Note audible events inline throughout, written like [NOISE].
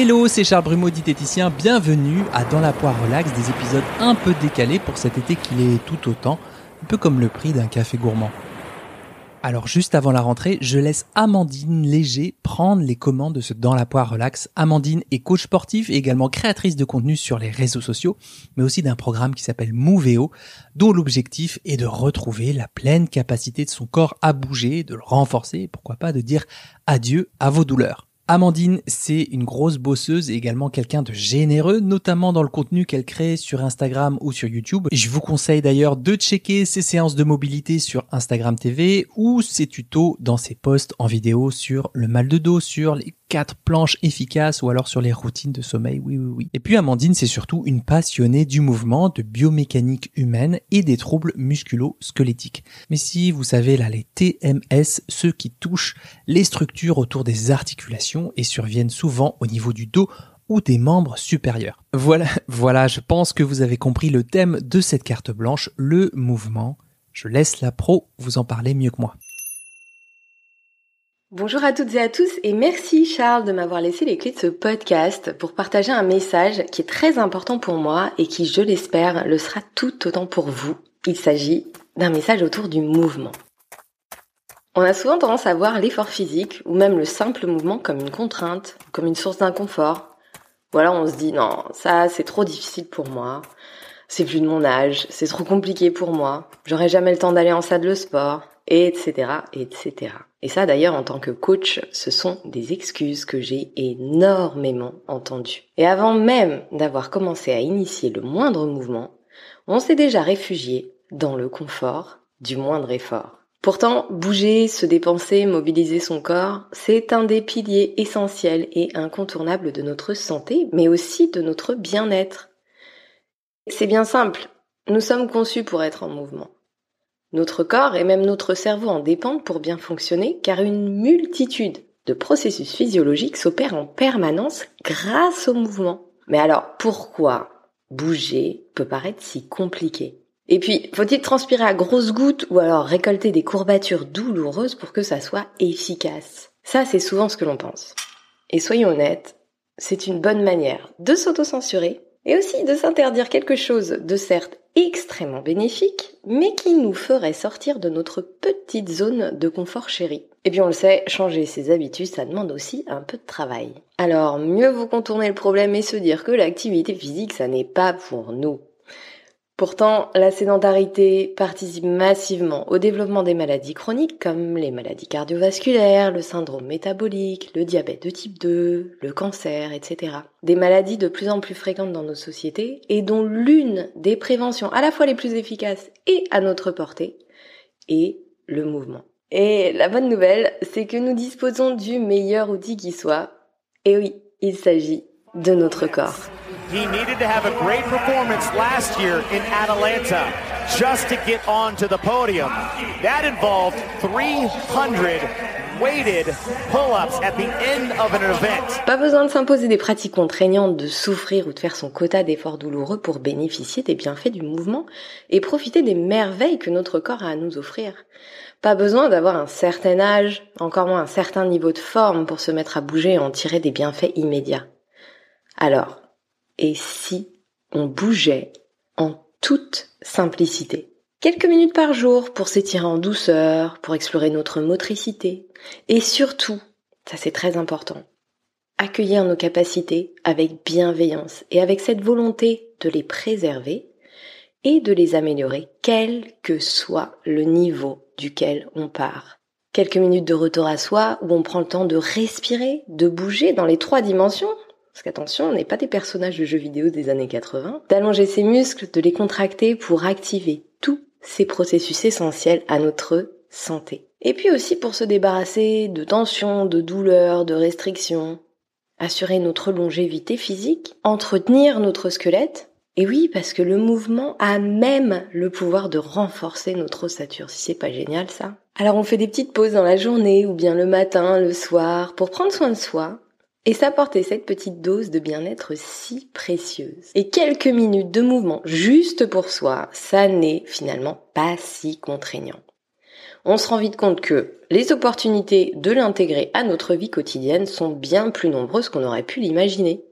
Hello, c'est Charles Brumeau, diététicien. Bienvenue à Dans la poire relax, des épisodes un peu décalés pour cet été qui est tout autant, un peu comme le prix d'un café gourmand. Alors juste avant la rentrée, je laisse Amandine Léger prendre les commandes de ce Dans la poire relax. Amandine est coach sportif et également créatrice de contenu sur les réseaux sociaux, mais aussi d'un programme qui s'appelle Moveo, dont l'objectif est de retrouver la pleine capacité de son corps à bouger, de le renforcer, pourquoi pas de dire adieu à vos douleurs. Amandine, c'est une grosse bosseuse et également quelqu'un de généreux, notamment dans le contenu qu'elle crée sur Instagram ou sur YouTube. Je vous conseille d'ailleurs de checker ses séances de mobilité sur Instagram TV ou ses tutos dans ses posts en vidéo sur le mal de dos, sur les quatre planches efficaces ou alors sur les routines de sommeil. Oui, oui, oui. Et puis Amandine, c'est surtout une passionnée du mouvement, de biomécanique humaine et des troubles musculo-squelettiques. Mais si vous savez là, les TMS, ceux qui touchent les structures autour des articulations et surviennent souvent au niveau du dos ou des membres supérieurs. Voilà, voilà, je pense que vous avez compris le thème de cette carte blanche, le mouvement. Je laisse la pro vous en parler mieux que moi. Bonjour à toutes et à tous et merci Charles de m'avoir laissé les clés de ce podcast pour partager un message qui est très important pour moi et qui, je l'espère, le sera tout autant pour vous. Il s'agit d'un message autour du mouvement. On a souvent tendance à voir l'effort physique ou même le simple mouvement comme une contrainte, comme une source d'inconfort. Voilà, on se dit non, ça c'est trop difficile pour moi. C'est plus de mon âge, c'est trop compliqué pour moi. J'aurai jamais le temps d'aller en salle de sport, etc., etc. Et ça d'ailleurs en tant que coach, ce sont des excuses que j'ai énormément entendues. Et avant même d'avoir commencé à initier le moindre mouvement, on s'est déjà réfugié dans le confort du moindre effort. Pourtant, bouger, se dépenser, mobiliser son corps, c'est un des piliers essentiels et incontournables de notre santé, mais aussi de notre bien-être. C'est bien simple, nous sommes conçus pour être en mouvement. Notre corps et même notre cerveau en dépendent pour bien fonctionner car une multitude de processus physiologiques s'opèrent en permanence grâce au mouvement. Mais alors pourquoi bouger peut paraître si compliqué? Et puis, faut-il transpirer à grosses gouttes ou alors récolter des courbatures douloureuses pour que ça soit efficace? Ça, c'est souvent ce que l'on pense. Et soyons honnêtes, c'est une bonne manière de s'autocensurer et aussi de s'interdire quelque chose de certes extrêmement bénéfique, mais qui nous ferait sortir de notre petite zone de confort chéri. Et puis on le sait, changer ses habitudes, ça demande aussi un peu de travail. Alors mieux vous contourner le problème et se dire que l'activité physique, ça n'est pas pour nous. Pourtant, la sédentarité participe massivement au développement des maladies chroniques comme les maladies cardiovasculaires, le syndrome métabolique, le diabète de type 2, le cancer, etc. Des maladies de plus en plus fréquentes dans nos sociétés et dont l'une des préventions à la fois les plus efficaces et à notre portée est le mouvement. Et la bonne nouvelle, c'est que nous disposons du meilleur outil qui soit. Et oui, il s'agit de notre corps. He needed to have a great performance last year in Atalanta just to get onto the podium. That involved 300 weighted pull-ups at the end of an event. Pas besoin de s'imposer des pratiques contraignantes, de souffrir ou de faire son quota d'efforts douloureux pour bénéficier des bienfaits du mouvement et profiter des merveilles que notre corps a à nous offrir. Pas besoin d'avoir un certain âge, encore moins un certain niveau de forme pour se mettre à bouger et en tirer des bienfaits immédiats. Alors, et si on bougeait en toute simplicité? Quelques minutes par jour pour s'étirer en douceur, pour explorer notre motricité. Et surtout, ça c'est très important, accueillir nos capacités avec bienveillance et avec cette volonté de les préserver et de les améliorer, quel que soit le niveau duquel on part. Quelques minutes de retour à soi où on prend le temps de respirer, de bouger dans les trois dimensions, parce qu'attention, on n'est pas des personnages de jeux vidéo des années 80, d'allonger ses muscles, de les contracter pour activer tous ces processus essentiels à notre santé. Et puis aussi pour se débarrasser de tensions, de douleurs, de restrictions, assurer notre longévité physique, entretenir notre squelette. Et oui, parce que le mouvement a même le pouvoir de renforcer notre ossature. Si c'est pas génial ça. Alors on fait des petites pauses dans la journée ou bien le matin, le soir, pour prendre soin de soi, et s'apporter cette petite dose de bien-être si précieuse. Et quelques minutes de mouvement juste pour soi, ça n'est finalement pas si contraignant. on se rend vite compte que les opportunités de l'intégrer à notre vie quotidienne sont bien plus nombreuses qu'on aurait pu l'imaginer.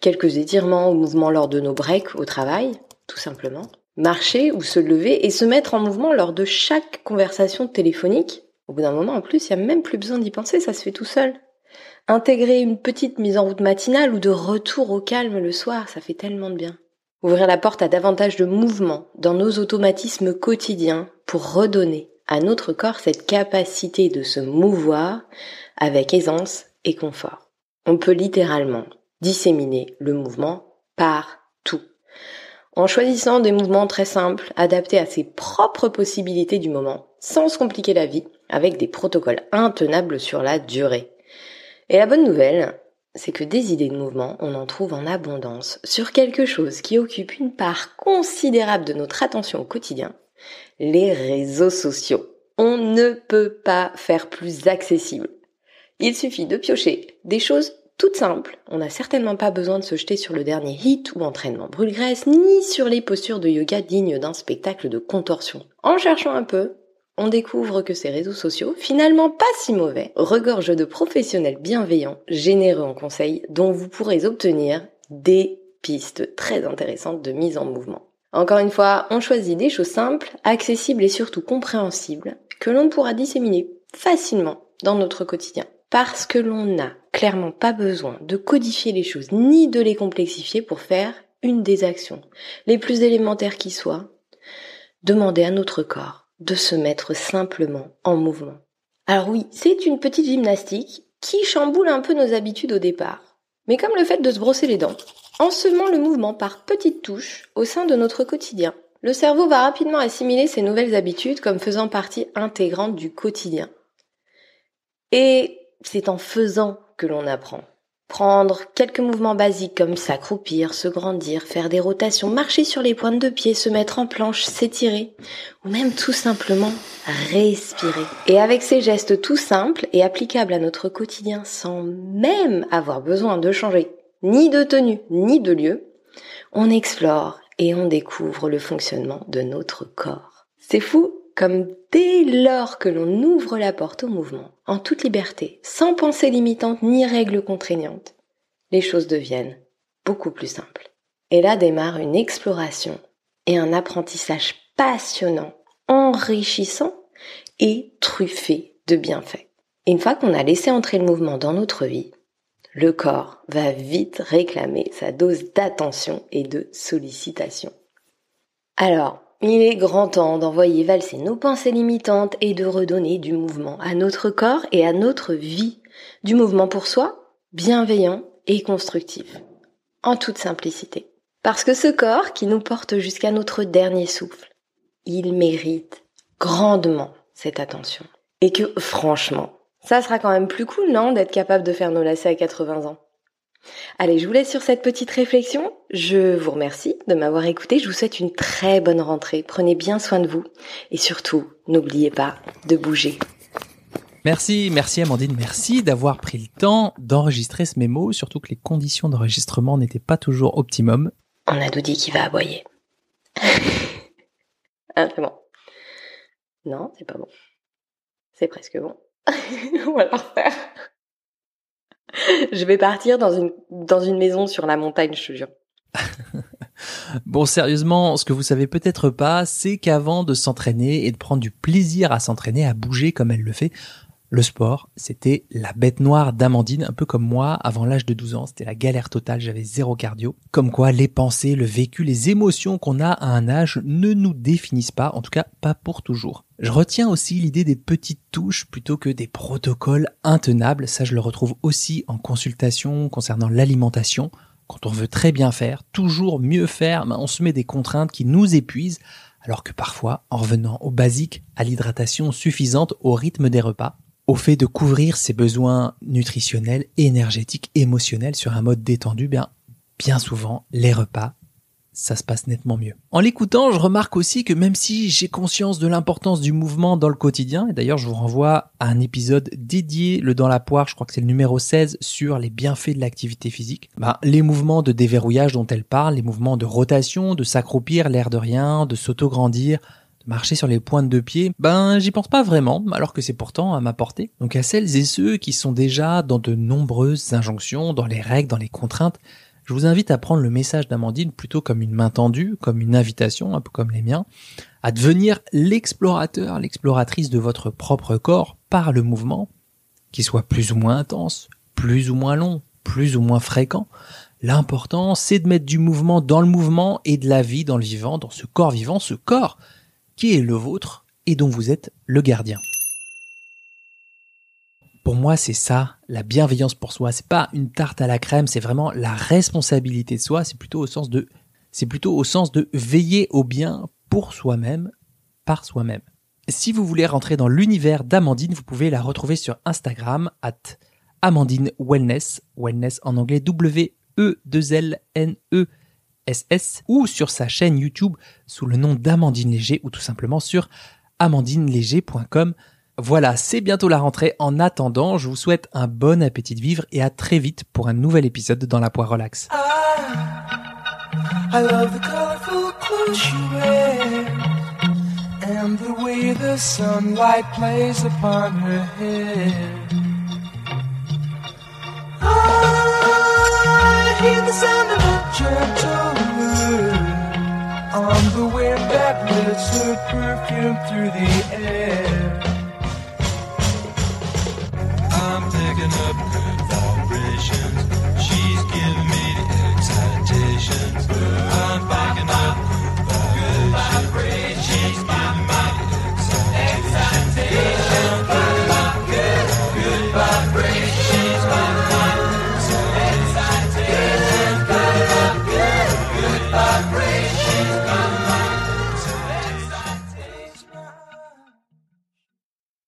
Quelques étirements ou mouvements lors de nos breaks au travail, tout simplement. Marcher ou se lever et se mettre en mouvement lors de chaque conversation téléphonique. Au bout d'un moment, en plus, il n'y a même plus besoin d'y penser, ça se fait tout seul. Intégrer une petite mise en route matinale ou de retour au calme le soir, ça fait tellement de bien. Ouvrir la porte à davantage de mouvement dans nos automatismes quotidiens pour redonner à notre corps cette capacité de se mouvoir avec aisance et confort. On peut littéralement disséminer le mouvement partout. En choisissant des mouvements très simples, adaptés à ses propres possibilités du moment, sans se compliquer la vie, avec des protocoles intenables sur la durée. Et la bonne nouvelle, c'est que des idées de mouvement, on en trouve en abondance sur quelque chose qui occupe une part considérable de notre attention au quotidien, les réseaux sociaux. On ne peut pas faire plus accessible. Il suffit de piocher des choses toutes simples. On n'a certainement pas besoin de se jeter sur le dernier hit ou entraînement brûle-graisse, ni sur les postures de yoga dignes d'un spectacle de contorsion. En cherchant un peu, on découvre que ces réseaux sociaux, finalement pas si mauvais, regorgent de professionnels bienveillants, généreux en conseils, dont vous pourrez obtenir des pistes très intéressantes de mise en mouvement. Encore une fois, on choisit des choses simples, accessibles et surtout compréhensibles, que l'on pourra disséminer facilement dans notre quotidien. Parce que l'on n'a clairement pas besoin de codifier les choses ni de les complexifier pour faire une des actions les plus élémentaires qui soient. Demander à notre corps de se mettre simplement en mouvement. Alors oui, c'est une petite gymnastique qui chamboule un peu nos habitudes au départ. Mais comme le fait de se brosser les dents, en semant le mouvement par petites touches au sein de notre quotidien, le cerveau va rapidement assimiler ces nouvelles habitudes comme faisant partie intégrante du quotidien. Et c'est en faisant que l'on apprend. Prendre quelques mouvements basiques comme s'accroupir, se grandir, faire des rotations, marcher sur les pointes de pied, se mettre en planche, s'étirer, ou même tout simplement respirer. Et avec ces gestes tout simples et applicables à notre quotidien sans même avoir besoin de changer ni de tenue ni de lieu, on explore et on découvre le fonctionnement de notre corps. C'est fou comme dès lors que l'on ouvre la porte au mouvement, en toute liberté, sans pensée limitante ni règles contraignantes, les choses deviennent beaucoup plus simples. Et là démarre une exploration et un apprentissage passionnant, enrichissant et truffé de bienfaits. une fois qu'on a laissé entrer le mouvement dans notre vie, le corps va vite réclamer sa dose d'attention et de sollicitation. Alors, il est grand temps d'envoyer valser nos pensées limitantes et de redonner du mouvement à notre corps et à notre vie. Du mouvement pour soi, bienveillant et constructif. En toute simplicité. Parce que ce corps qui nous porte jusqu'à notre dernier souffle, il mérite grandement cette attention. Et que franchement, ça sera quand même plus cool, non, d'être capable de faire nos lacets à 80 ans? Allez, je vous laisse sur cette petite réflexion. Je vous remercie de m'avoir écouté. Je vous souhaite une très bonne rentrée. Prenez bien soin de vous. Et surtout, n'oubliez pas de bouger. Merci, merci Amandine, merci d'avoir pris le temps d'enregistrer ce mémo, surtout que les conditions d'enregistrement n'étaient pas toujours optimum. On a Doudi qui va aboyer. [LAUGHS] ah, c'est bon. Non, c'est pas bon. C'est presque bon. [LAUGHS] On va le refaire. [LAUGHS] je vais partir dans une, dans une maison sur la montagne, je te jure. [LAUGHS] bon, sérieusement, ce que vous savez peut-être pas, c'est qu'avant de s'entraîner et de prendre du plaisir à s'entraîner, à bouger comme elle le fait, le sport, c'était la bête noire d'Amandine, un peu comme moi avant l'âge de 12 ans. C'était la galère totale, j'avais zéro cardio. Comme quoi, les pensées, le vécu, les émotions qu'on a à un âge ne nous définissent pas, en tout cas pas pour toujours. Je retiens aussi l'idée des petites touches plutôt que des protocoles intenables. Ça, je le retrouve aussi en consultation concernant l'alimentation. Quand on veut très bien faire, toujours mieux faire, ben, on se met des contraintes qui nous épuisent, alors que parfois, en revenant au basique, à l'hydratation suffisante au rythme des repas, au fait de couvrir ses besoins nutritionnels, énergétiques, émotionnels sur un mode détendu, bien, bien souvent, les repas, ça se passe nettement mieux. En l'écoutant, je remarque aussi que même si j'ai conscience de l'importance du mouvement dans le quotidien, et d'ailleurs je vous renvoie à un épisode dédié, le dans la poire, je crois que c'est le numéro 16, sur les bienfaits de l'activité physique, bah, les mouvements de déverrouillage dont elle parle, les mouvements de rotation, de s'accroupir, l'air de rien, de s'auto-grandir, marcher sur les pointes de pied, ben j'y pense pas vraiment, alors que c'est pourtant à ma portée. Donc à celles et ceux qui sont déjà dans de nombreuses injonctions, dans les règles, dans les contraintes, je vous invite à prendre le message d'Amandine plutôt comme une main tendue, comme une invitation, un peu comme les miens, à devenir l'explorateur, l'exploratrice de votre propre corps par le mouvement, qui soit plus ou moins intense, plus ou moins long, plus ou moins fréquent. L'important, c'est de mettre du mouvement dans le mouvement et de la vie dans le vivant, dans ce corps vivant, ce corps qui est le vôtre et dont vous êtes le gardien. Pour moi, c'est ça, la bienveillance pour soi. C'est pas une tarte à la crème, c'est vraiment la responsabilité de soi. C'est plutôt au sens de, c'est plutôt au sens de veiller au bien pour soi-même, par soi-même. Si vous voulez rentrer dans l'univers d'Amandine, vous pouvez la retrouver sur Instagram, at Amandine Wellness, wellness en anglais W-E-2-L-N-E SS ou sur sa chaîne YouTube sous le nom d'Amandine Léger ou tout simplement sur amandineléger.com. Voilà, c'est bientôt la rentrée. En attendant, je vous souhaite un bon appétit de vivre et à très vite pour un nouvel épisode dans la poire relax. Hear the sound of a gentle wind on the wind that lifts her perfume through the air. I'm picking up